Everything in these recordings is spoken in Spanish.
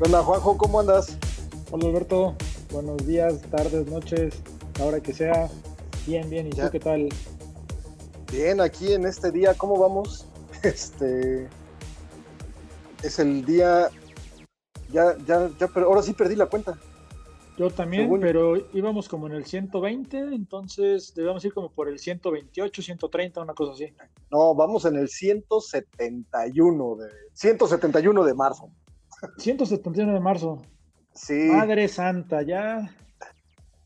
Hola Juanjo, ¿cómo andas? Hola Alberto, buenos días, tardes, noches, la hora que sea. Bien, bien, ¿y Ya. tú qué tal? Bien, aquí en este día, ¿cómo vamos? Este es el día ya, ya, ya, pero ahora sí perdí la cuenta. Yo también, Según- pero íbamos como en el 120, entonces debemos ir como por el 128, 130, una cosa así. No, vamos en el 171 de 171 de marzo. 171 de marzo. Sí. Madre Santa, ya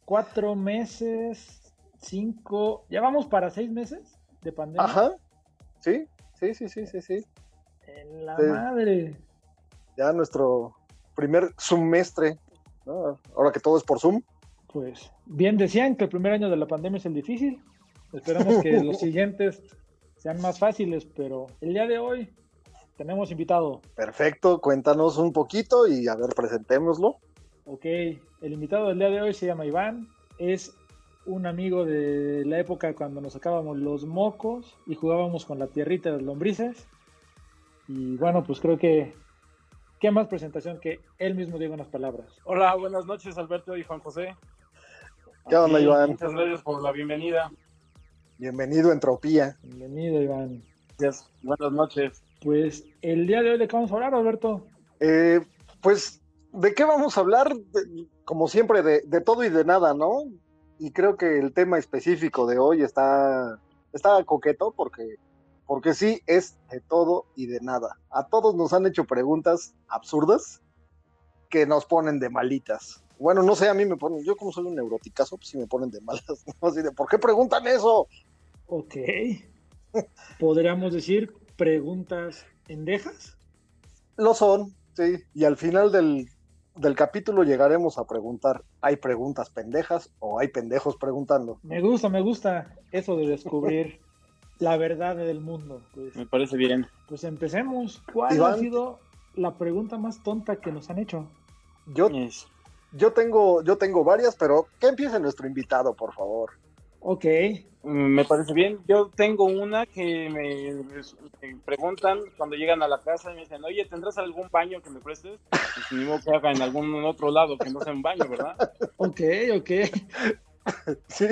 cuatro meses, cinco, ya vamos para seis meses de pandemia. Ajá. Sí, sí, sí, sí, sí, sí. En la Sí. madre. Ya nuestro primer semestre, ¿no? Ahora que todo es por Zoom. Pues bien decían que el primer año de la pandemia es el difícil. Esperamos que los siguientes sean más fáciles, pero el día de hoy tenemos invitado. Perfecto, cuéntanos un poquito y a ver, presentémoslo. Ok, el invitado del día de hoy se llama Iván. Es un amigo de la época cuando nos sacábamos los mocos y jugábamos con la tierrita de las lombrices. Y bueno, pues creo que qué más presentación que él mismo diga unas palabras. Hola, buenas noches Alberto y Juan José. ¿Qué onda, Iván? Muchas gracias por la bienvenida. Bienvenido Entropía. Bienvenido, Iván. Gracias. Buenas noches. Pues el día de hoy de qué vamos a hablar, Alberto. Eh, pues, ¿de qué vamos a hablar? De- como siempre, de, de todo y de nada, ¿no? Y creo que el tema específico de hoy está, está coqueto porque, porque sí es de todo y de nada. A todos nos han hecho preguntas absurdas que nos ponen de malitas. Bueno, no sé, a mí me ponen, yo como soy un neuroticazo, pues sí me ponen de malas, ¿no? Así de, ¿por qué preguntan eso? Ok. Podríamos decir preguntas endejas. Lo son, sí. Y al final del, del capítulo llegaremos a preguntar, ¿hay preguntas pendejas o hay pendejos preguntando? Me gusta, me gusta eso de descubrir la verdad del mundo. Pues, Me parece bien. pues empecemos. ¿Cuál Iván. ha sido la pregunta más tonta que nos han hecho? Yo, yo, tengo, yo tengo varias, pero que empiece nuestro invitado, por favor. Ok. mm, Me parece bien. Yo tengo una que me, me preguntan cuando llegan a la casa y me dicen, oye, ¿tendrás algún baño que me prestes? Y modo que haga en algún otro lado que no sea un baño, ¿verdad? Ok, ok. Sí.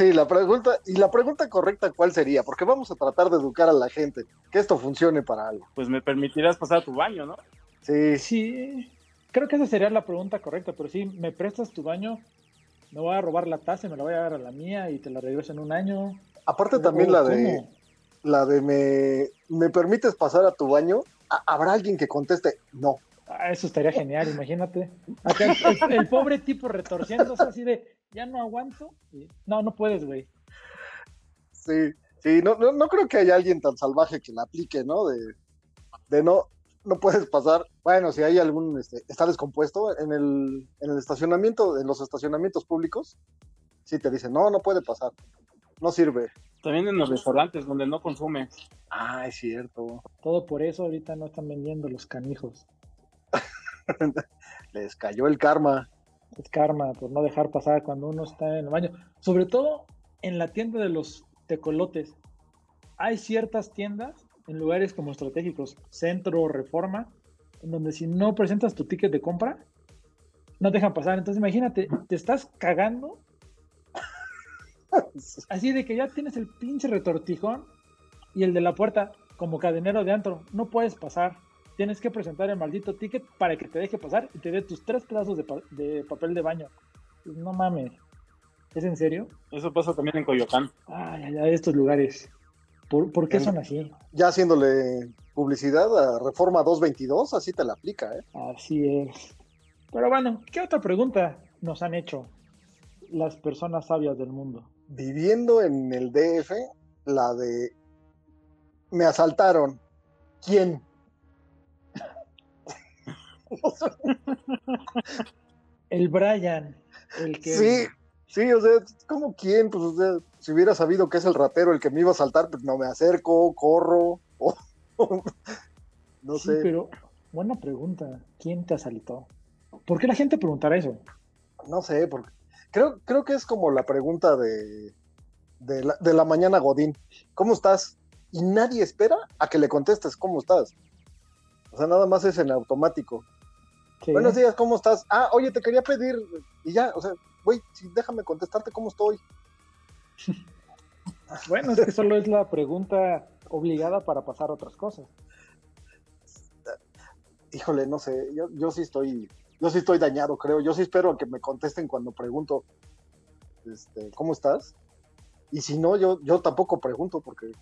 Sí, la pregunta, y la pregunta correcta, ¿cuál sería? Porque vamos a tratar de educar a la gente, que esto funcione para algo. Pues me permitirás pasar a tu baño, ¿no? Sí, Sí. Creo que esa sería la pregunta correcta, pero si me prestas tu baño, me voy a robar la taza y me la voy a dar a la mía y te la regreso en un año. aparte también ¿O la de, cómo? la de me, ¿me permites pasar a tu baño? ¿Ha- ¿Habrá alguien que conteste? No. Ah, eso estaría genial, imagínate. Acá el, pobre tipo retorciéndose así de, ya no aguanto. Y, no, no puedes, güey. Sí, sí, no, no, no creo que haya alguien tan salvaje que la aplique, ¿no? De, de no, no puedes pasar. Bueno, si hay algún, este, está descompuesto en el, en el estacionamiento, en los estacionamientos públicos, sí te dicen, no, no puede pasar, no sirve. También en los restaurantes donde no consume. Ah, es cierto. Todo por eso ahorita no están vendiendo los canijos. Les cayó el karma. Es karma por no dejar pasar cuando uno está en el baño. Sobre todo en la tienda de los tecolotes. Hay ciertas tiendas en lugares como estratégicos, centro reforma, en donde si no presentas tu ticket de compra, no te dejan pasar. Entonces imagínate, te estás cagando así de que ya tienes el pinche retortijón y el de la puerta como cadenero de antro. No puedes pasar. Tienes que presentar el maldito ticket para que te deje pasar y te dé tus tres pedazos de, pa- de papel de baño. No mames. ¿Es en serio? Eso pasa también en Coyoacán. Ay, ay, ay, estos lugares. ¿Por, por qué En- son así? Ya haciéndole publicidad a Reforma 222, así te la aplica, ¿eh? Así es. Pero bueno, ¿qué otra pregunta nos han hecho las personas sabias del mundo? Viviendo en el DF, la de me asaltaron. ¿Quién? El Brian, el que... Sí, sí, o sea, ¿cómo quién? Pues, o sea, si hubiera sabido que es el ratero el que me iba a saltar, pues no me acerco, corro, o- no Sí, sé, pero buena pregunta. ¿Quién te asaltó? ¿Por qué la gente preguntará eso? no sé, porque creo, creo que es como la pregunta de, de la, de la mañana Godín. ¿Cómo estás? Y nadie espera a que le contestes cómo estás. O sea, nada más es en automático. Sí. Buenos días, ¿cómo estás? Ah, oye, te quería pedir. Y ya, o sea, güey, déjame contestarte cómo estoy. Bueno, es que solo es la pregunta obligada para pasar a otras cosas. Híjole, no sé, yo, yo sí estoy, yo sí estoy dañado, creo. Yo sí espero a que me contesten cuando pregunto, este, ¿cómo estás? Y si no, yo, yo tampoco pregunto, porque,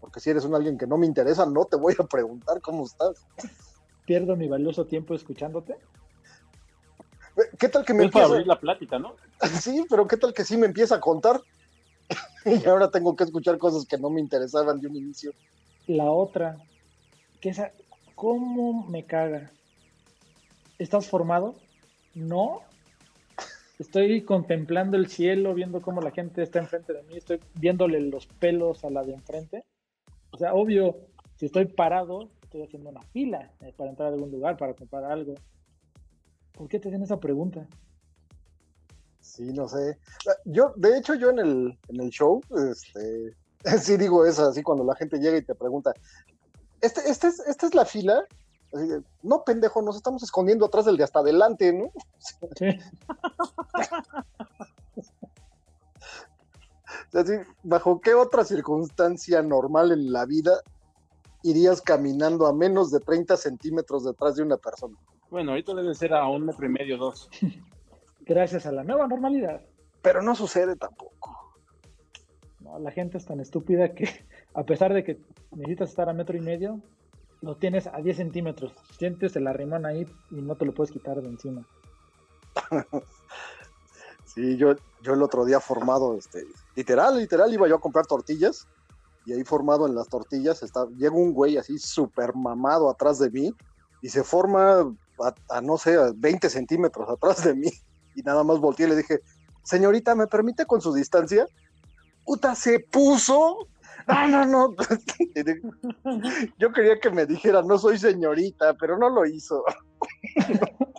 porque si eres un alguien que no me interesa, no te voy a preguntar cómo estás. Pierdo mi valioso tiempo escuchándote. ¿Qué tal que me Es para empieza? abrir la plática, ¿no? Sí, pero ¿qué tal que sí me empieza a contar? y ahora tengo que escuchar cosas que no me interesaban de un inicio. La otra, que esa, ¿cómo me caga? ¿Estás formado? No. Estoy contemplando el cielo, viendo cómo la gente está enfrente de mí, estoy viéndole los pelos a la de enfrente. O sea, obvio, si estoy parado, estoy haciendo una fila eh, para entrar a algún lugar, para comprar algo. ¿Por qué te hacen esa pregunta? Sí, no sé. Yo, de hecho, yo en el, en el show, este, sí digo eso, así cuando la gente llega y te pregunta, este, este es, ¿esta es la fila? Así de, no, pendejo, nos estamos escondiendo atrás del de hasta adelante, ¿no? Sí. Así, ¿Bajo qué otra circunstancia normal en la vida irías caminando a menos de 30 centímetros detrás de una persona? Bueno, ahorita debe ser a un metro y medio, dos. Gracias a la nueva normalidad. Pero no sucede tampoco. No, la gente es tan estúpida que a pesar de que necesitas estar a metro y medio, lo tienes a 10 centímetros. Sientes el arrimón ahí y no te lo puedes quitar de encima. Sí, yo, yo el otro día formado, este, literal, literal, iba yo a comprar tortillas y ahí formado en las tortillas está, llega un güey así súper mamado atrás de mí y se forma a, a, no sé, a 20 centímetros atrás de mí y nada más volteé y le dije, señorita, ¿me permite con su distancia? Puta, se puso. No, no, no. Yo quería que me dijera, no soy señorita, pero no lo hizo.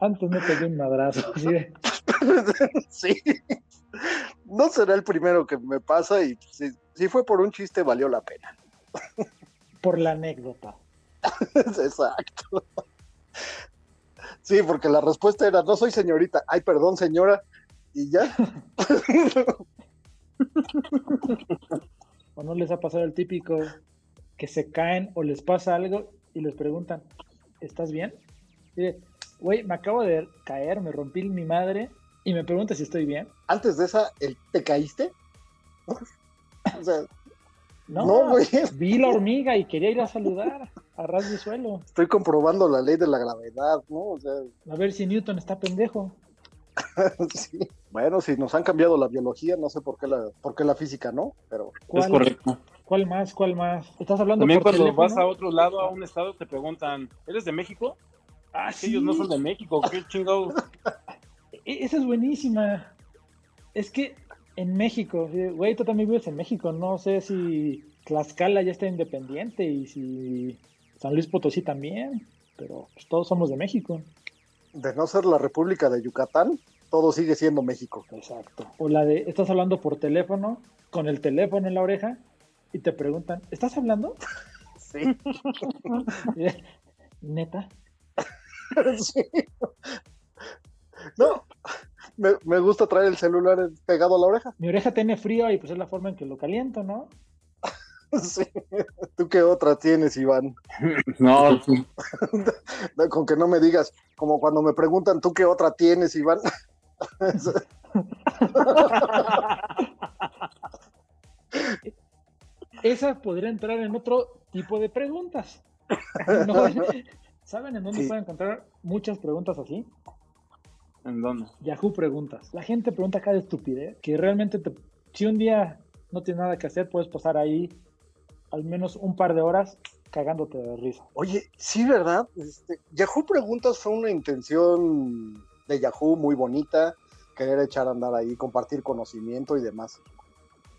Antes me pegué un madrazo. ¿sí? sí. No será el primero que me pasa y si, si fue por un chiste valió la pena. Por la anécdota. Exacto. Sí, porque la respuesta era, no soy señorita. Ay, perdón, señora. Y ya. ¿O no les ha pasado el típico que se caen o les pasa algo y les preguntan, ¿estás bien? Güey, me acabo de caer, me rompí mi madre y me pregunta si estoy bien. Antes de esa, el, ¿te caíste? o sea, no, no, güey. Vi la hormiga y quería ir a saludar a ras de suelo. Estoy comprobando la ley de la gravedad, ¿no? O sea, a ver si Newton está pendejo. sí. Bueno, si nos han cambiado la biología, no sé por qué la, por qué la física no, pero. Es correcto. ¿Cuál más? ¿Cuál más? ¿Estás hablando También por cuando teléfono? vas a otro lado, a un estado, te preguntan, ¿eres de México? Ah, sí. Ellos no son de México, qué chingado. E-, Esa es buenísima. Es que en México, güey, tú también vives en México, no sé si Tlaxcala ya está independiente y si San Luis Potosí también, pero pues, todos somos de México. De no ser la República de Yucatán, todo sigue siendo México. Exacto. O la de, estás hablando por teléfono, con el teléfono en la oreja, y te preguntan, ¿estás hablando? Sí. Neta. sí. No, me, me, gusta traer el celular pegado a la oreja. Mi oreja tiene frío y pues es la forma en que lo caliento, ¿no? Sí. ¿Tú qué otra tienes, Iván? No. Con que no me digas, como cuando me preguntan, ¿tú qué otra tienes, Iván? Esa podría entrar en otro tipo de preguntas. ¿No? ¿Saben en dónde sí. pueden encontrar muchas preguntas así? ¿En dónde? Yahoo Preguntas. La gente pregunta cada estupidez que realmente te, si un día no tienes nada que hacer, puedes pasar ahí al menos un par de horas cagándote de risa. Oye, sí, ¿verdad? Este, Yahoo Preguntas fue una intención de Yahoo muy bonita, querer echar a andar ahí, compartir conocimiento y demás.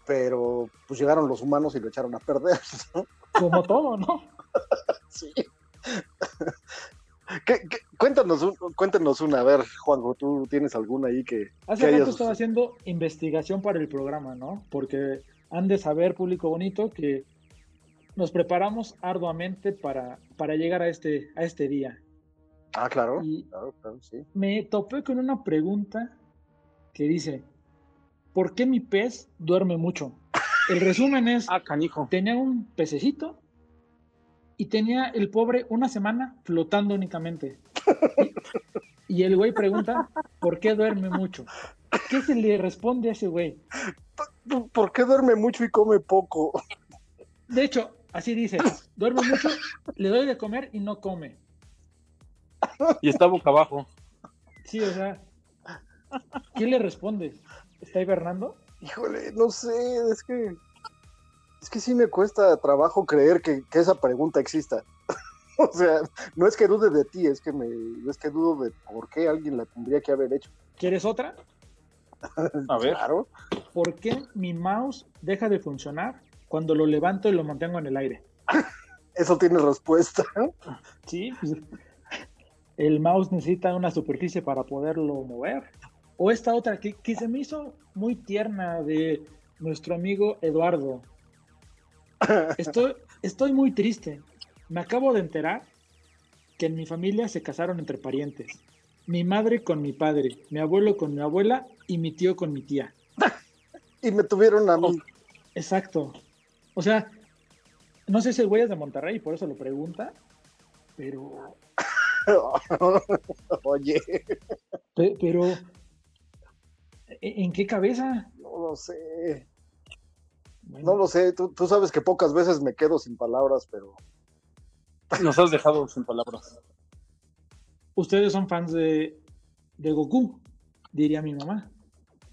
Pero pues llegaron los humanos y lo echaron a perder. ¿no? Como todo, ¿no? sí. ¿Qué- qué- Cuéntanos, un- cuéntanos una, a ver, Juanjo, tú tienes alguna ahí que... Hace que rato hayas- estaba haciendo investigación para el programa, ¿no? Porque han de saber, público bonito, que nos preparamos arduamente para, para llegar a este, a este día. Ah, claro, Y claro, claro, sí. me topé con una pregunta que dice, ¿por qué mi pez duerme mucho? El resumen es, Ah, canijo. tenía un pececito y tenía el pobre una semana flotando únicamente. Y, y el güey pregunta, ¿por qué duerme mucho? ¿Qué se le responde a ese güey? ¿Por qué duerme mucho y come poco? De hecho, así dice, duerme mucho, le doy de comer y no come. Y está boca abajo. Sí, o sea, ¿qué le respondes? ¿Está hibernando? Híjole, no sé, es que... Es que sí me cuesta trabajo creer que, que esa pregunta exista. o sea, no es que dude de ti, es que me, es que dudo de por qué alguien la tendría que haber hecho. ¿Quieres otra? A ver. Claro. ¿Por qué mi mouse deja de funcionar cuando lo levanto y lo mantengo en el aire? Eso tiene respuesta. Sí, pues, el mouse necesita una superficie para poderlo mover. O esta otra que, que se me hizo muy tierna de nuestro amigo Eduardo. Estoy, estoy muy triste. Me acabo de enterar que en mi familia se casaron entre parientes. Mi madre con mi padre, mi abuelo con mi abuela y mi tío con mi tía. y me tuvieron a mí. Exacto. O sea, no sé si el güey es de Monterrey, por eso lo pregunta, pero Oye, Pe- Pero, ¿e- ¿en qué cabeza? no lo sé. Bueno, No lo sé. Tú, tú sabes que pocas veces me quedo sin palabras, pero Nos has dejado sin palabras. Ustedes son fans de, de Goku, diría mi mamá.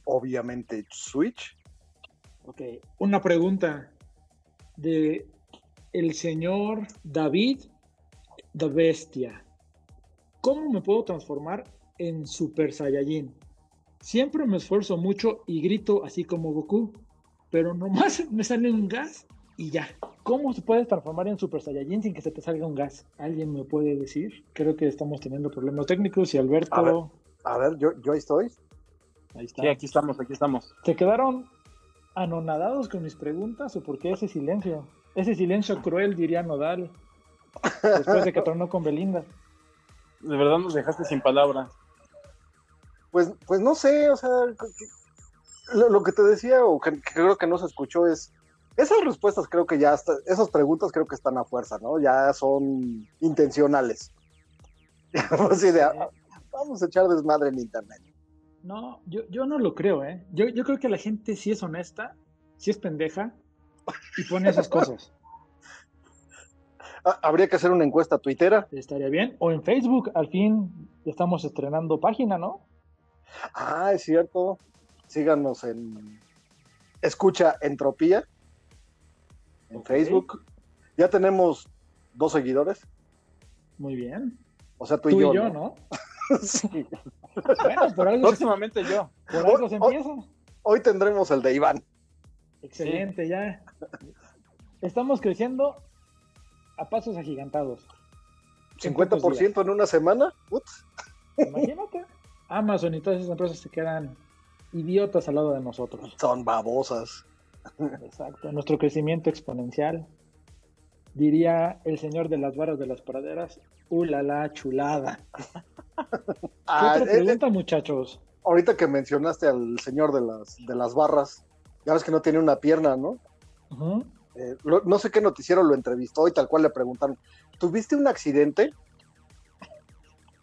obviamente Switch. Ok, una pregunta de el señor David the Bestia. ¿Cómo me puedo transformar en Super Saiyajin? Siempre me esfuerzo mucho y grito así como Goku, pero nomás me sale un gas y ya. ¿Cómo se puede transformar en Super Saiyajin sin que se te salga un gas? ¿Alguien me puede decir? Creo que estamos teniendo problemas técnicos y A ver. Alberto... A ver, yo, yo ahí estoy. Ahí está. Sí, aquí estamos, aquí estamos. ¿Se quedaron anonadados con mis preguntas o por qué ese silencio? Ese silencio cruel, diría Nodal, después de que tronó con Belinda. De verdad nos dejaste sin palabras. Pues, pues no sé, o sea, lo, lo que te decía o que, que creo que no se escuchó es, esas respuestas creo que ya, está, esas preguntas creo que están a fuerza, ¿no? Ya son intencionales. Así de, ah, vamos a echar desmadre en internet. No, yo, yo no lo creo, ¿eh? Yo, yo creo que la gente sí es honesta, sí es pendeja y pone esas cosas. Ah, Habría que hacer una encuesta tuitera. Estaría bien. O en Facebook, al fin estamos estrenando página, ¿no? Ah, es cierto. Síganos en Escucha Entropía en Ok. Facebook. Ya tenemos dos seguidores. Muy bien. O sea, tú, Tú y yo. y yo, ¿no? Sí. Bueno, por algo, se- Próximamente yo. por algo se Oh, oh. empieza. Hoy tendremos el de Iván. Excelente, ya. Estamos creciendo a pasos agigantados. En pocos 50% en una semana. Días. Imagínate. Amazon y todas esas empresas se quedan idiotas al lado de nosotros. Son babosas. Exacto. Nuestro crecimiento exponencial. Diría el señor de las varas de las praderas. ¡Uh, la, la chulada! ¿Qué Ah, otra eh, eh, pregunta, muchachos? ahorita que mencionaste al señor de las, de las barras, ya ves que no tiene una pierna, ¿no? Eh, lo- no sé qué noticiero lo entrevistó y tal cual le preguntaron, ¿tuviste un accidente?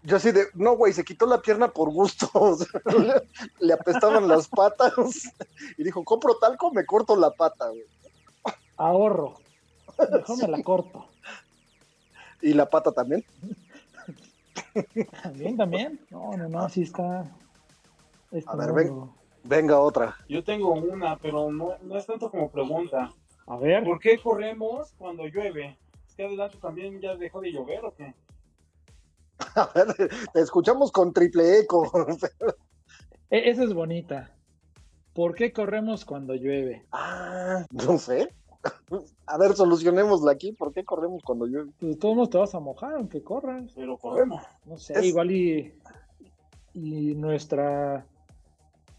Yo así de, no, güey, se quitó la pierna por gusto. o sea, le, le apestaban las patas y dijo, compro talco, me corto la pata, güey. Ahorro. Mejor me la corto. Y la pata también. También, también. No, no, no, así está. este A ver, ven. mundo. Venga, otra. Yo tengo una, pero no, no es tanto como pregunta. A ver, ¿Por qué corremos cuando llueve? ¿Es que adelante también ya dejó de llover o qué? A ver, te escuchamos con triple eco. e- esa es bonita. ¿Por qué corremos cuando llueve? ah, no sé. A ver, solucionémosla aquí. ¿Por qué corremos cuando llueve? Pues de todos modos te vas a mojar aunque corras. Pero corremos. No sé, Es- igual y, y nuestra.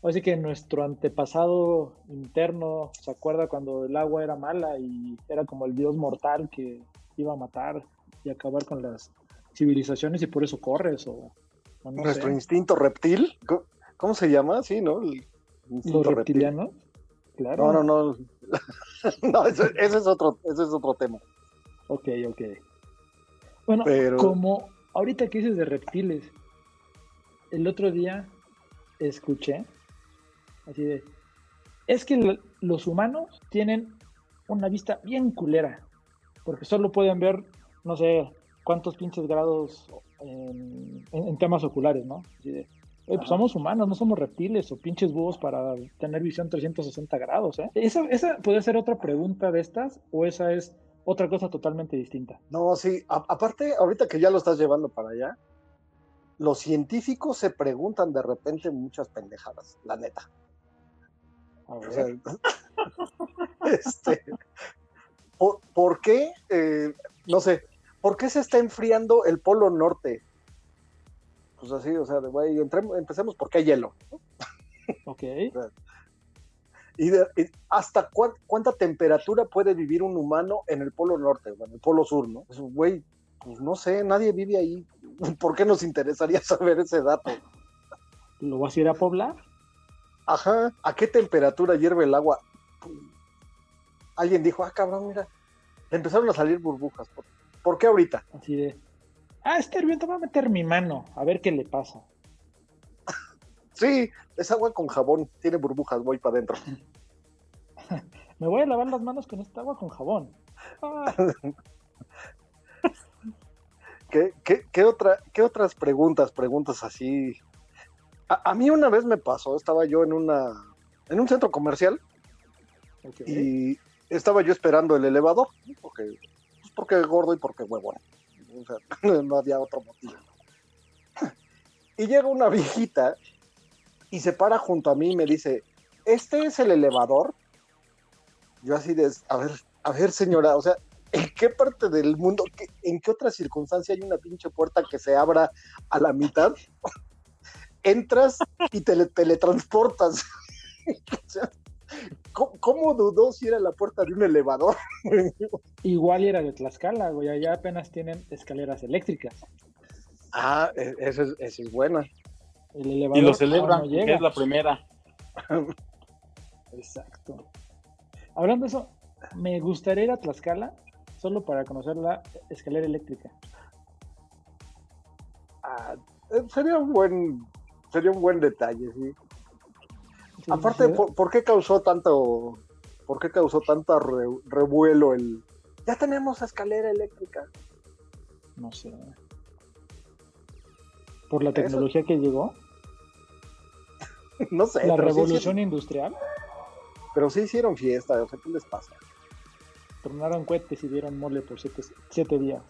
Así que nuestro antepasado interno se acuerda cuando el agua era mala y era como el dios mortal que iba a matar y acabar con las civilizaciones y por eso corres o, o no Nuestro sé, instinto reptil. ¿Cómo, cómo se llama? Sí, ¿no? El instinto los reptil. reptilianos. Claro. No, no, no. no, ese, ese es otro, ese es otro tema. Ok, ok. Bueno, Pero- como ahorita que dices de reptiles, el otro día escuché así de, es que lo- los humanos tienen una vista bien culera, porque solo pueden ver, no sé, cuántos pinches grados en, en- en temas oculares, ¿no? Así de, "Oye, pues somos humanos, no somos reptiles o pinches búhos para tener visión 360 grados, ¿eh? ¿Esa, esa puede ser otra pregunta de estas o esa es otra cosa totalmente distinta? No, sí. a- aparte, ahorita que ya lo estás llevando para allá, los científicos se preguntan de repente muchas pendejadas, la neta. A O sea, este, ¿por, por qué, eh, no sé, por qué se está enfriando el polo norte? Pues así, o sea, de, güey, empecemos porque hay hielo. Ok. ¿Y, de- y hasta cuán- cuánta temperatura puede vivir un humano en el polo norte en el polo sur, no? Pues, güey, pues no sé, nadie vive ahí. ¿Por qué nos interesaría saber ese dato? ¿Lo vas a ir a poblar? Ajá, ¿a qué temperatura hierve el agua? Alguien dijo, ah, cabrón, mira, le empezaron a salir burbujas. ¿Por, por qué ahorita? Así de. Ah, está hirviendo, voy a meter mi mano, a ver qué le pasa. Sí, es agua con jabón, tiene burbujas, voy para adentro. Me voy a lavar las manos con esta agua con jabón. Ah, ¿Qué, qué, qué otra, ¿Qué otras preguntas, preguntas así? A, a mí una vez me pasó, estaba yo en una en un centro comercial y estaba yo esperando el elevador, porque, porque gordo y porque huevón. O sea, no había otro motivo. Y llega una viejita y se para junto a mí y me dice, ¿este es el elevador? Yo así de, a ver, a ver señora, o sea, ¿en qué parte del mundo, en qué otra circunstancia hay una pinche puerta que se abra a la mitad? Entras y te le- teletransportas. ¿Cómo, cómo dudó si era la puerta de un elevador? Igual era de Tlaxcala, güey. Allá apenas tienen escaleras eléctricas. ah, e- esa es, esa es buena. El elevador Y lo celebran, no porque llega. es la primera. Exacto. Hablando de eso, me gustaría ir a Tlaxcala solo para conocer la escalera eléctrica. Ah, eh, sería un buen, sería un buen detalle, sí. Sí, Aparte, sí, ¿por, por qué causó tanto, por qué causó tanta re- revuelo el? Ya tenemos escalera eléctrica. No sé. Por la tecnología que llegó, no sé. la sí revolución industrial, pero sí hicieron fiesta, o sea, ¿qué les pasa? tronaron cohetes y dieron mole por siete, siete días.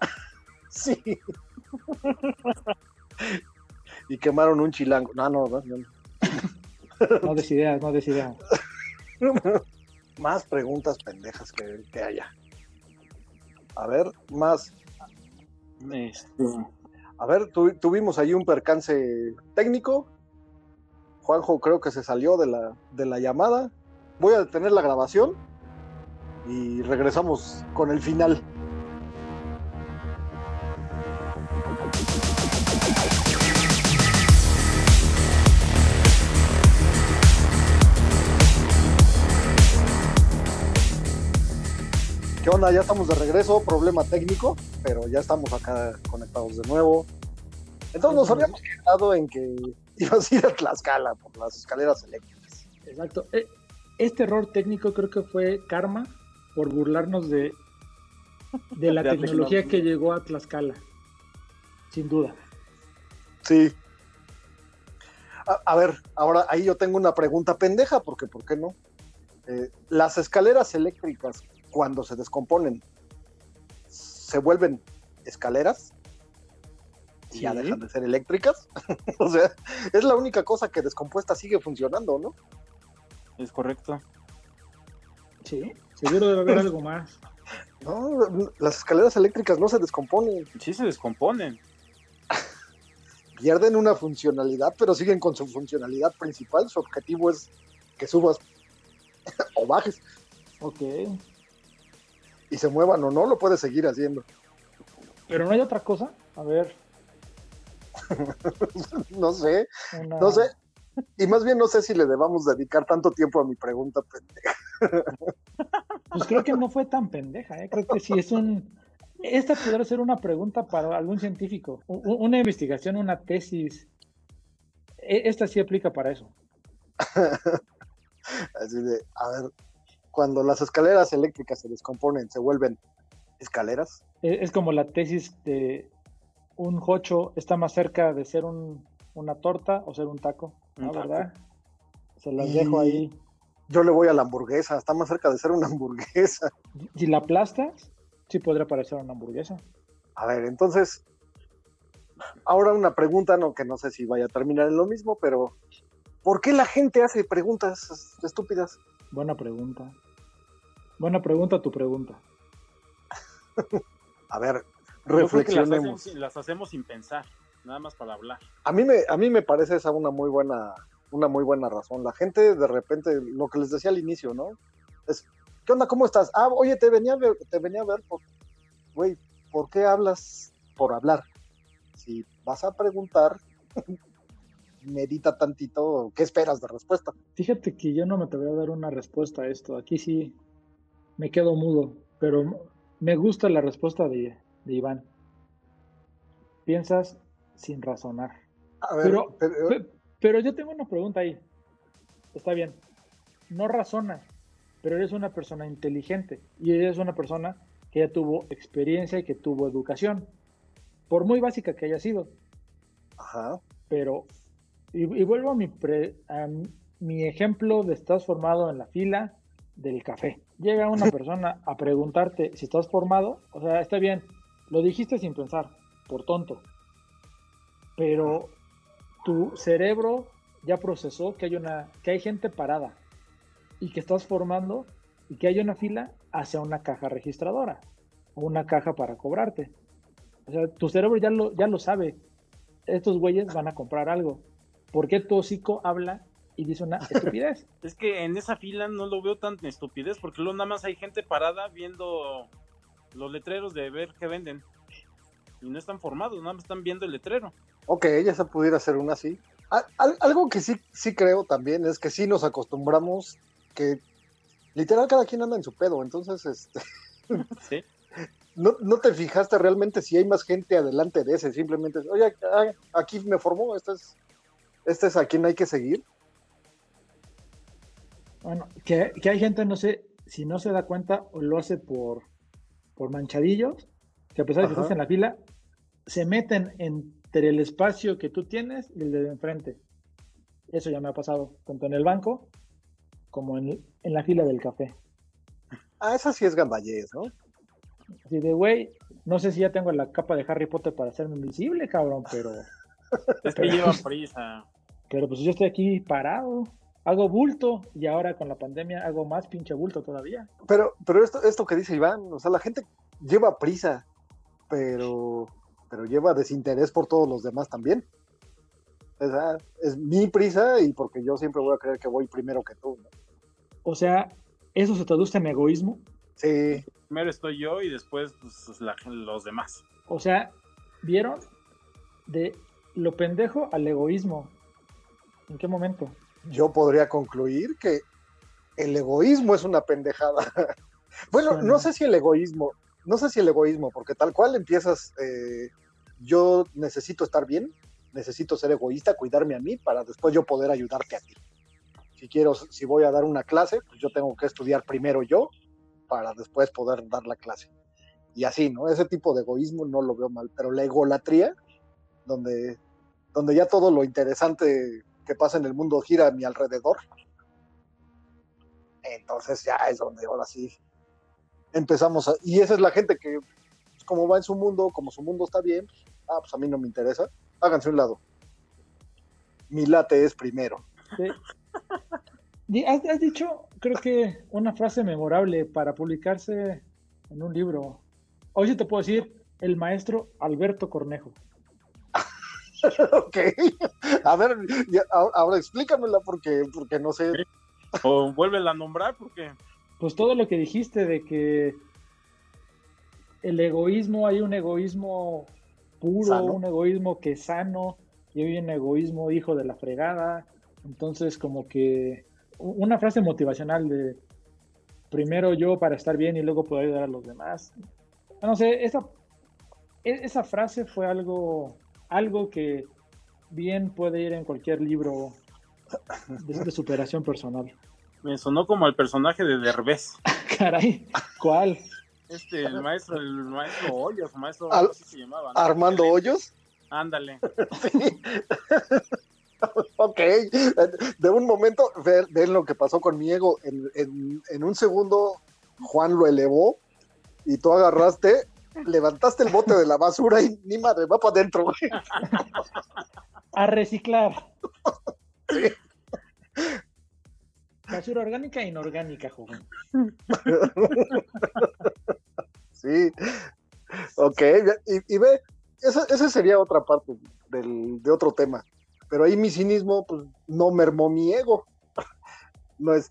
Sí. y quemaron un chilango. No, no, no, no. No des ideas, no des ideas. Más preguntas pendejas que, que haya. A ver, más. Este, A ver, tu- tuvimos ahí un percance técnico. Juanjo creo que se salió de la, de la llamada. Voy a detener la grabación y regresamos con el final. Onda? Ya estamos de regreso, problema técnico, pero ya estamos acá conectados de nuevo. Entonces nos habíamos quedado en que ibas a ir a Tlaxcala por las escaleras eléctricas. Exacto. Eh, Este error técnico creo que fue karma por burlarnos de, de la De tecnología tecnología. que llegó a Tlaxcala. Sin duda. Sí. A, a ver, ahora ahí yo tengo una pregunta pendeja, porque ¿por qué no? Eh, las escaleras eléctricas, cuando se descomponen, ¿se vuelven escaleras? Y ya dejan de ser eléctricas. o sea, es la única cosa que descompuesta sigue funcionando, ¿no? es correcto. Sí. Seguro debe haber algo más. No, las escaleras eléctricas no se descomponen. Sí se descomponen. Pierden una funcionalidad, pero siguen con su funcionalidad principal. Su objetivo es que subas o bajes. Ok. Y se muevan o no, lo puedes seguir haciendo. Pero no hay otra cosa. A ver. no sé, una- no sé. Y más bien no sé si le debamos dedicar tanto tiempo a mi pregunta. pendeja. Pues creo que no fue tan pendeja, ¿eh? Creo que sí es un. Esta podría ser una pregunta para algún científico. Una investigación, una tesis. E- Esta sí aplica para eso. Así de, a ver, cuando las escaleras eléctricas se descomponen, se vuelven escaleras. Es como la tesis de un jocho está más cerca de ser un- una torta o ser un taco, Un ¿no? taco. ¿verdad? Se las Y- dejo ahí. Yo le voy a la hamburguesa, está más cerca de ser una hamburguesa. Si la aplastas, sí podría parecer una hamburguesa. A ver, entonces, ahora una pregunta, no que no sé si vaya a terminar en lo mismo, pero ¿por qué la gente hace preguntas estúpidas? Buena pregunta. Buena pregunta tu pregunta. A ver, las, reflexionemos. hacen- las hacemos sin pensar, nada más para hablar. A mí me, a mí me parece esa una muy buena, una muy buena razón. La gente de repente, lo que les decía al inicio, ¿no? Es, ¿qué onda? ¿Cómo estás? Ah, oye, te venía a ver, te venía a ver, por- güey, ¿por qué hablas por hablar? Si vas a preguntar, medita tantito, ¿qué esperas de respuesta? Fíjate que yo no me te voy a dar una respuesta a esto. Aquí sí me quedo mudo, pero me gusta la respuesta de, de Iván. Piensas sin razonar. A ver, Pero- pero- Pe- Pero yo tengo una pregunta ahí. Está bien. No razonas, pero eres una persona inteligente y eres una persona que ya tuvo experiencia y que tuvo educación. Por muy básica que haya sido. ajá, Pero, y, y vuelvo a mi, pre- a mi ejemplo de estás formado en la fila del café. Llega una persona a preguntarte si estás formado, o sea, está bien, lo dijiste sin pensar, por tonto. Pero tu cerebro ya procesó que hay una, que hay gente parada y que estás formando y que hay una fila hacia una caja registradora o una caja para cobrarte. O sea, tu cerebro ya lo, ya lo sabe. Estos güeyes van a comprar algo. ¿Por qué tu hocico habla y dice una estupidez? Es que en esa fila no lo veo tan estupidez, porque luego nada más hay gente parada viendo los letreros de ver qué venden. Y no están formados, nada más están viendo el letrero. ok, ya se pudiera hacer una así. Al- al- algo que sí, sí creo también es que sí nos acostumbramos que literal cada quien anda en su pedo, entonces este, Sí. no, no te fijaste realmente si hay más gente adelante de ese, simplemente, oye, ah, aquí me formó, este es, este es a quien hay que seguir. Bueno, que, que hay gente, no sé, si no se da cuenta o lo hace por, por manchadillos, que a pesar de que Ajá. estás en la fila, se meten entre el espacio que tú tienes y el de enfrente. Eso ya me ha pasado, tanto en el banco como en, en la fila del café. Ah, esa sí es gandallez, ¿no? Así de, güey, no sé si ya tengo la capa de Harry Potter para hacerme invisible, cabrón, pero, Es que lleva prisa. pero pues yo estoy aquí parado, hago bulto y ahora con la pandemia hago más pinche bulto todavía. Pero, pero esto, esto que dice Iván, o sea, la gente lleva prisa, pero, pero lleva desinterés por todos los demás también. O sea, es mi prisa y porque yo siempre voy a creer que voy primero que tú. ¿no? O sea, eso se traduce en egoísmo. Sí, Primero estoy yo y después pues, la- los demás. O sea, ¿vieron? De lo pendejo al egoísmo. ¿En qué momento? Yo podría concluir que el egoísmo es una pendejada. bueno, no sé si el egoísmo, no sé si el egoísmo, porque tal cual empiezas, eh, yo necesito estar bien, necesito ser egoísta, cuidarme a mí para después yo poder ayudarte a ti. Si quiero, si voy a dar una clase, pues yo tengo que estudiar primero yo para después poder dar la clase. Y así, ¿no? Ese tipo de egoísmo no lo veo mal, pero la egolatría, donde, donde ya todo lo interesante que pasa en el mundo gira a mi alrededor, entonces ya es donde ahora sí empezamos a... Y esa es la gente que, pues, como va en su mundo, como su mundo está bien, ah, pues a mí no me interesa, háganse un lado. Mi late es primero. Sí. Has, has dicho creo que una frase memorable para publicarse en un libro. Hoy sí te puedo decir, el maestro Alberto Cornejo. ok. A ver, ahora explícamela porque, porque no sé. O vuélvela a nombrar porque. Pues todo lo que dijiste de que el egoísmo, hay un egoísmo puro, un egoísmo que es sano, y hay un egoísmo hijo de la fregada. Entonces, como que una frase motivacional de primero yo para estar bien y luego poder ayudar a los demás. No sé, esa, e, esa frase fue algo, algo que bien puede ir en cualquier libro de, superación personal. Me sonó como el personaje de Derbez. Caray, ¿cuál? Este, el maestro, el maestro Hoyos, maestro, se llamaba, Armando Hoyos. Ándale. ok, de un momento, ven, lo que pasó con mi ego. En, en, un segundo, Juan lo elevó y tú agarraste, levantaste el bote de la basura y ni madre, va para adentro. A reciclar. Basura orgánica e inorgánica, joven. Sí. Ok, y, ve, esa, esa, sería otra parte del, de otro tema pero ahí mi cinismo pues, no mermó mi ego. No es,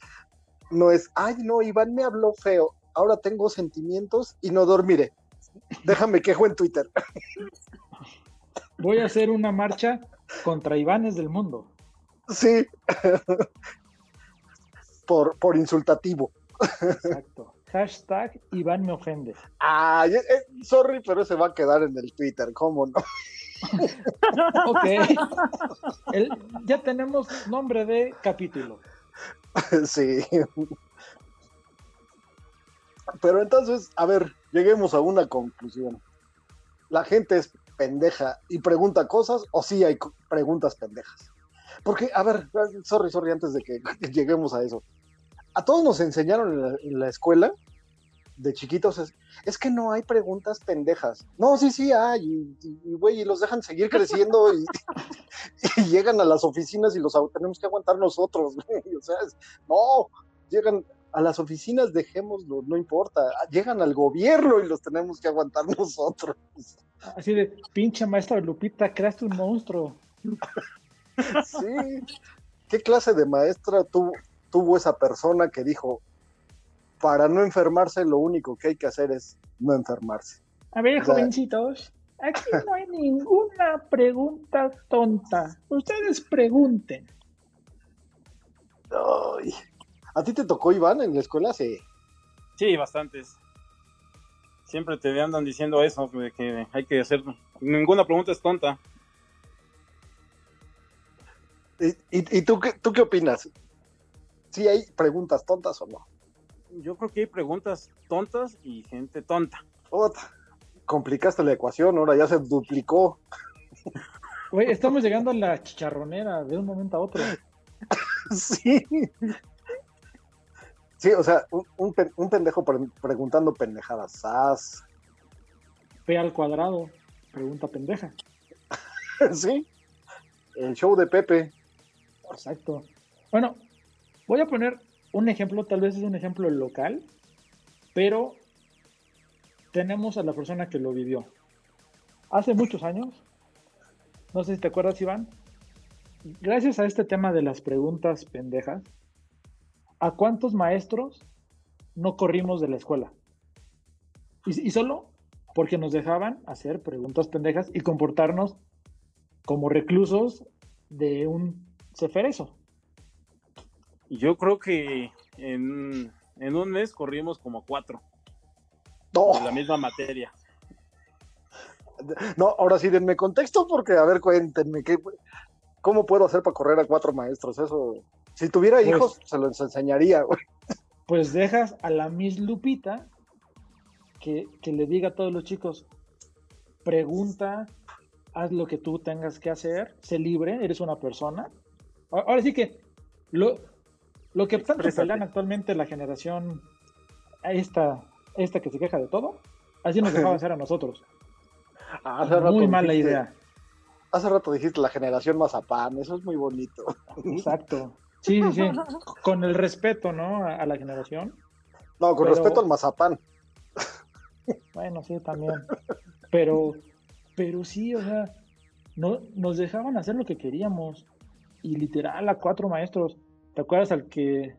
no es, ay, no, Iván me habló feo, ahora tengo sentimientos y no dormiré. Déjame quejo en Twitter. Voy a hacer una marcha contra Ivanes del mundo. Sí. por, por insultativo. Exacto. Hashtag Iván me ofende. Ay, eh, sorry, pero se va a quedar en el Twitter, ¿cómo no? ok. ya tenemos nombre de capítulo. Sí. Pero entonces, a ver, lleguemos a una conclusión. La gente es pendeja y pregunta cosas o sí hay preguntas pendejas. Porque, a ver, sorry, sorry, antes de que lleguemos a eso. A todos nos enseñaron en la escuela de chiquitos es, que no hay preguntas pendejas. No, sí, sí hay, y, güey, y, los dejan seguir creciendo y, llegan a las oficinas y los tenemos que aguantar nosotros, O sea, no, llegan a las oficinas, dejémoslo, no importa. Llegan al gobierno y los tenemos que aguantar nosotros. Así de, pinche maestra Lupita, creaste un monstruo. sí. ¿Qué clase de maestra tuvo esa persona que dijo, para no enfermarse, lo único que hay que hacer es no enfermarse. A ver, jovencitos, aquí no hay ninguna pregunta tonta. Ustedes pregunten. ¿A ti te tocó, Iván, en la escuela? Sí. Sí, bastantes. Siempre te andan diciendo eso, que hay que hacer. Ninguna pregunta es tonta. ¿Y, tú, qué, tú qué opinas? ¿Sí hay preguntas tontas o no? yo creo que hay preguntas tontas y gente tonta. complicaste la ecuación, ahora ya se duplicó. Güey, estamos llegando a la chicharronera de un momento a otro. sí. Sí, o sea, un, pendejo preguntando pendejadas. ¡Sas! P al cuadrado, pregunta pendeja. sí. El show de Pepe. Exacto. Bueno, voy a poner un ejemplo, tal vez es un ejemplo local, pero tenemos a la persona que lo vivió. Hace muchos años, no sé si te acuerdas, Iván, gracias a este tema de las preguntas pendejas, ¿a cuántos maestros no corrimos de la escuela? Y, solo porque nos dejaban hacer preguntas pendejas y comportarnos como reclusos de un ceferezo. Yo creo que en, un mes corrimos como cuatro. No. De la misma materia. No, ahora sí denme contexto porque, a ver, cuéntenme, ¿qué, ¿cómo puedo hacer para correr a cuatro maestros? Eso, si tuviera pues hijos, se los enseñaría, Pues dejas a la Miss Lupita que, que le diga a todos los chicos, pregunta, haz lo que tú tengas que hacer, sé libre, eres una persona. Ahora sí que lo, lo que tanto pelean actualmente la generación, esta, esta que se queja de todo, así nos dejaba hacer a nosotros. muy mala idea. Hace rato dijiste la generación mazapán, eso es muy bonito. Exacto. Sí, sí, sí. Con el respeto, ¿no? A, a la generación. No, con Pero- respeto al mazapán. Bueno, sí, también. Pero, pero sí, o sea, no, nos dejaban hacer lo que queríamos. Y literal, a cuatro maestros. ¿Te acuerdas al que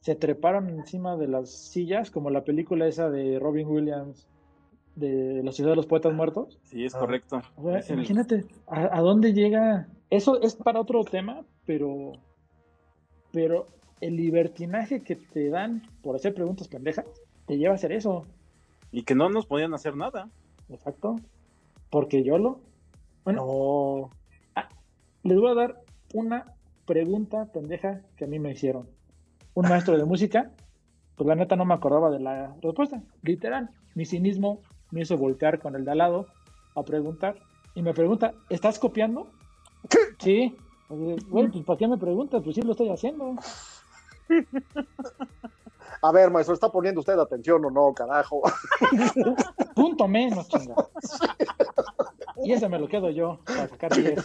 se treparon encima de las sillas, como la película esa de Robin Williams, de La ciudad de los poetas muertos? Sí, es Ah. correcto. O sea, Es el- imagínate, ¿a, a dónde llega? Eso es para otro tema, pero, pero el libertinaje que te dan por hacer preguntas pendejas te lleva a hacer eso. Y que no nos podían hacer nada. Exacto. Porque yo lo. Bueno, No. les voy a dar una pregunta pendeja que a mí me hicieron. Un maestro de música, pues la neta no me acordaba de la respuesta. Literal. Mi cinismo me hizo voltear con el de al lado a preguntar. Y me pregunta, ¿estás copiando? Sí. Güey, pues ¿para qué me preguntas? Pues sí lo estoy haciendo. A ver, maestro, ¿está poniendo usted atención o no, carajo? Punto menos, chinga. Y ese me lo quedo yo para sacar 10.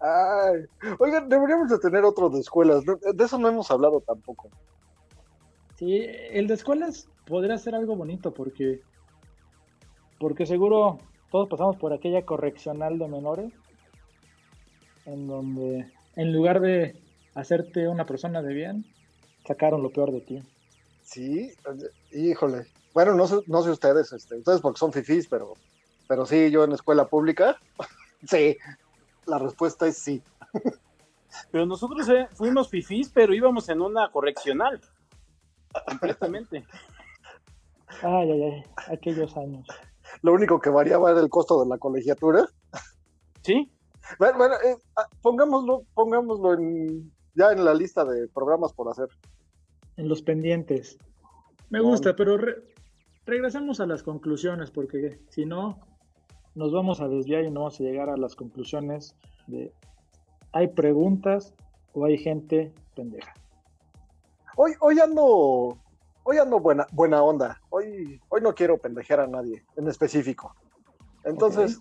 Ay. Oigan, deberíamos de tener otro de escuelas. De eso no hemos hablado tampoco. Sí, el de escuelas podría ser algo bonito porque porque seguro todos pasamos por aquella correccional de menores en donde en lugar de hacerte una persona de bien, sacaron lo peor de ti. Sí, híjole. Bueno, no sé, no sé ustedes, este, ustedes porque son fifís, pero, pero sí, yo en escuela pública, sí. La respuesta es sí. Pero nosotros eh, fuimos fifís, pero íbamos en una correccional. Completamente. Ay, ay, ay, aquellos años. Lo único que variaba era el costo de la colegiatura. Sí, Bueno, bueno, eh, ah, pongámoslo, pongámoslo en, ya en la lista de programas por hacer. En los pendientes. Me gusta, pero re- regresemos a las conclusiones porque si no nos vamos a desviar y no vamos a llegar a las conclusiones de hay preguntas o hay gente pendeja. Hoy, hoy ando, hoy ando buena, buena onda. Hoy, hoy no quiero pendejear a nadie en específico. Entonces,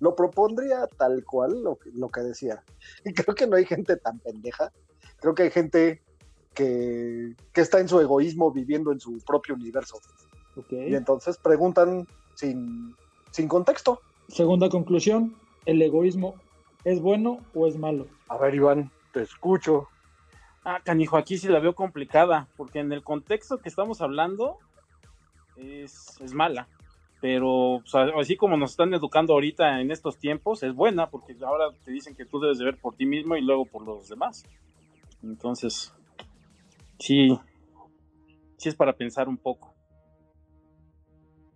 lo propondría tal cual lo, que- lo que decía. Y creo que no hay gente tan pendeja. Creo que hay gente que, que está en su egoísmo viviendo en su propio universo. ¿ok? Y entonces preguntan sin, sin contexto. Segunda conclusión, ¿el egoísmo es bueno o es malo? A ver, Iván, te escucho. Ah, canijo, aquí sí la veo complicada, porque en el contexto que estamos hablando es, mala. Pero así como nos están educando ahorita en estos tiempos, es buena, porque ahora te dicen que tú debes de ver por ti mismo y luego por los demás. Entonces, sí, sí es para pensar un poco.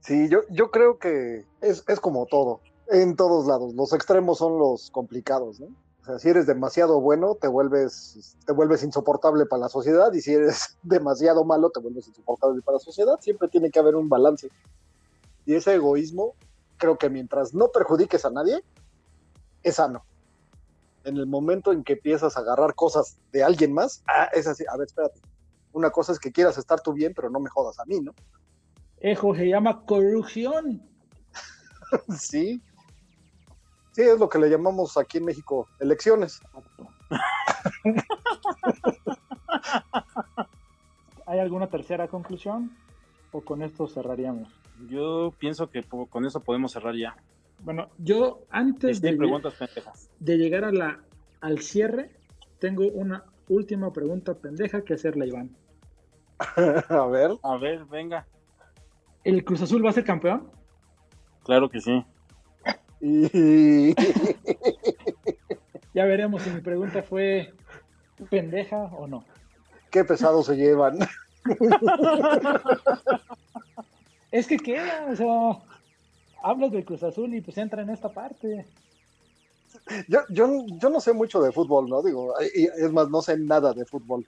Sí, yo, yo creo que es, es como todo, en todos lados. Los extremos son los complicados, ¿no? O sea, si eres demasiado bueno, te vuelves, te vuelves insoportable para la sociedad, y si eres demasiado malo, te vuelves insoportable para la sociedad. Siempre tiene que haber un balance. Y ese egoísmo, creo que mientras no perjudiques a nadie, es sano. En el momento en que empiezas a agarrar cosas de alguien más, ah, es así, a ver, espérate. Una cosa es que quieras estar tú bien, pero no me jodas a mí, ¿no? Ejo, se llama corrupción. Sí. Sí, es lo que le llamamos aquí en México elecciones. ¿Hay alguna tercera conclusión? ¿O con esto cerraríamos? Yo pienso que con eso podemos cerrar ya. Bueno, yo antes Sin de, preguntas pendejas. de llegar a la, al cierre, tengo una última pregunta pendeja que hacerle a Iván. a ver. A ver, venga. ¿El Cruz Azul va a ser campeón? Claro que sí. Y... Ya veremos si mi pregunta fue pendeja o no. Qué pesado se llevan. Es que queda, o sea, hablas del Cruz Azul y pues entra en esta parte. Yo, yo, yo no sé mucho de fútbol, ¿no? Digo, y- es más, no sé nada de fútbol.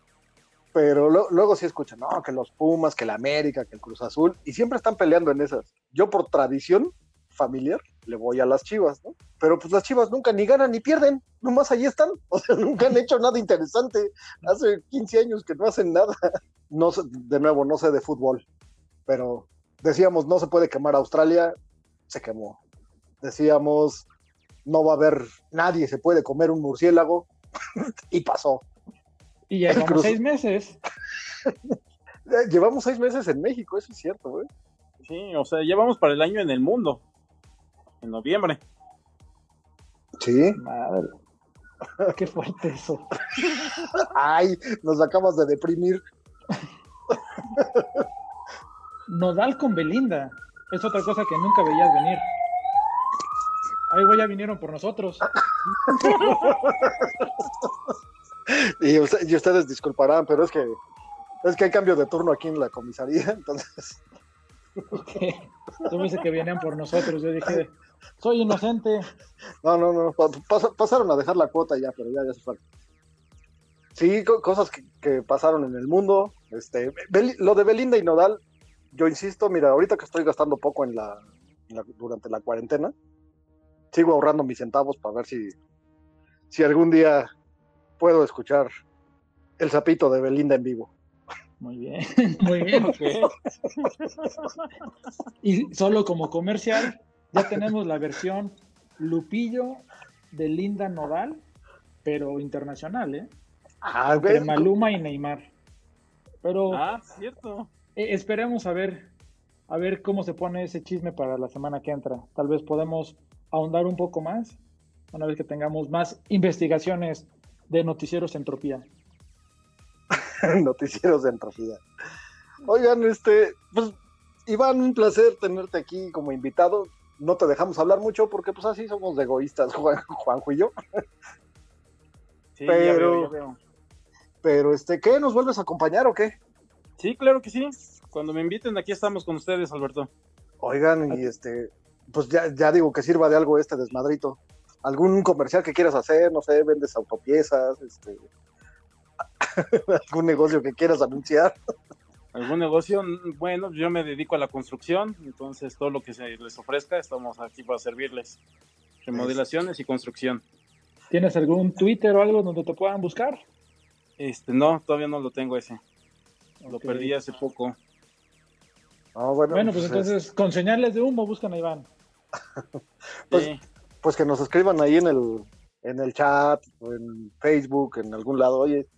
Pero lo- luego sí escuchan, no, que los Pumas, que la América, que el Cruz Azul, y siempre están peleando en esas. Yo por tradición familiar le voy a las Chivas, ¿no? Pero pues las Chivas nunca ni ganan ni pierden, nomás ahí están. O sea, nunca han hecho nada interesante. Hace 15 años que no hacen nada. No sé, de nuevo, no sé de fútbol, pero decíamos, no se puede quemar Australia, se quemó. Decíamos, no va a haber, nadie se puede comer un murciélago, y pasó. Y ya llevamos seis meses. Llevamos seis meses en México, eso es cierto, güey. Sí, o sea, llevamos para el año en el mundo, en noviembre. Sí. Madre. Qué fuerte eso. Ay, nos acabas de deprimir. Nodal con Belinda. Es otra cosa que nunca veías venir. Ay, güey, ya vinieron por nosotros. y, ustedes disculparán, pero es que es que hay cambio de turno aquí en la comisaría, entonces. Tú me dices que venían por nosotros. Yo dije, soy inocente. No, no, no. pasaron a dejar la cuota ya, pero ya, ya se fue. Sí, cosas que, pasaron en el mundo. Este, lo de Belinda y Nodal, yo insisto, mira, ahorita que estoy gastando poco en la, durante la cuarentena, sigo ahorrando mis centavos para ver si, si algún día puedo escuchar el sapito de Belinda en vivo. Muy bien, muy bien. y solo como comercial, ya tenemos la versión Lupillo de Linda Nodal, pero internacional, ¿eh? Ah, Entre Maluma y Neymar. Pero ah, cierto. Eh, esperemos a ver, a ver cómo se pone ese chisme para la semana que entra. Tal vez podemos ahondar un poco más una vez que tengamos más investigaciones de Noticieros Entropía. Noticieros de Entropía. Oigan, este, pues, Iván, un placer tenerte aquí como invitado. No te dejamos hablar mucho porque, pues, así somos egoístas, Juan, Juanjo y yo. Sí, pero, veo, pero, este, ¿qué? ¿Nos vuelves a acompañar o qué? Sí, claro que sí. Cuando me inviten, aquí estamos con ustedes, Alberto. Oigan, y este, pues ya, ya digo que sirva de algo este desmadrito. ¿Algún comercial que quieras hacer? No sé, vendes autopiezas, este, algún negocio que quieras anunciar. ¿Algún negocio? Bueno, yo me dedico a la construcción, entonces todo lo que se les ofrezca, estamos aquí para servirles. Remodelaciones y construcción. ¿Tienes algún Twitter o algo donde te puedan buscar? Este, no, todavía no lo tengo ese. Lo perdí hace poco. Ah, bueno, pues, pues entonces, con señales de humo buscan a Iván. pues, pues, que nos escriban ahí en el, en el chat, o en Facebook, en algún lado. Oye,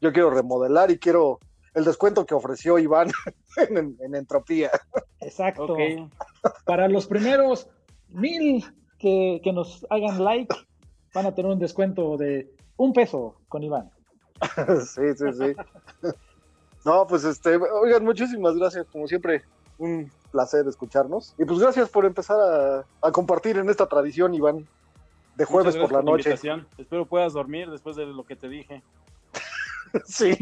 yo quiero remodelar y quiero el descuento que ofreció Iván en, Entropía. Exacto. Para los primeros mil que, que nos hagan like, van a tener un descuento de un peso con Iván. sí, sí, sí. No, pues este, oigan, muchísimas gracias, como siempre, un placer escucharnos. Y pues gracias por empezar a, compartir en esta tradición, Iván, de jueves por la noche. Espero puedas dormir después de lo que te dije. sí,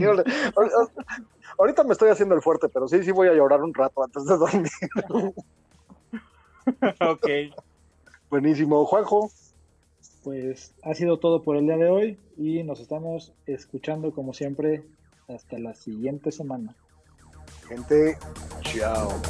ahorita me estoy haciendo el fuerte, pero sí, sí voy a llorar un rato antes de dormir. ok. Buenísimo, Juanjo. Pues ha sido todo por el día de hoy y nos estamos escuchando como siempre hasta la siguiente semana. Gente, chao.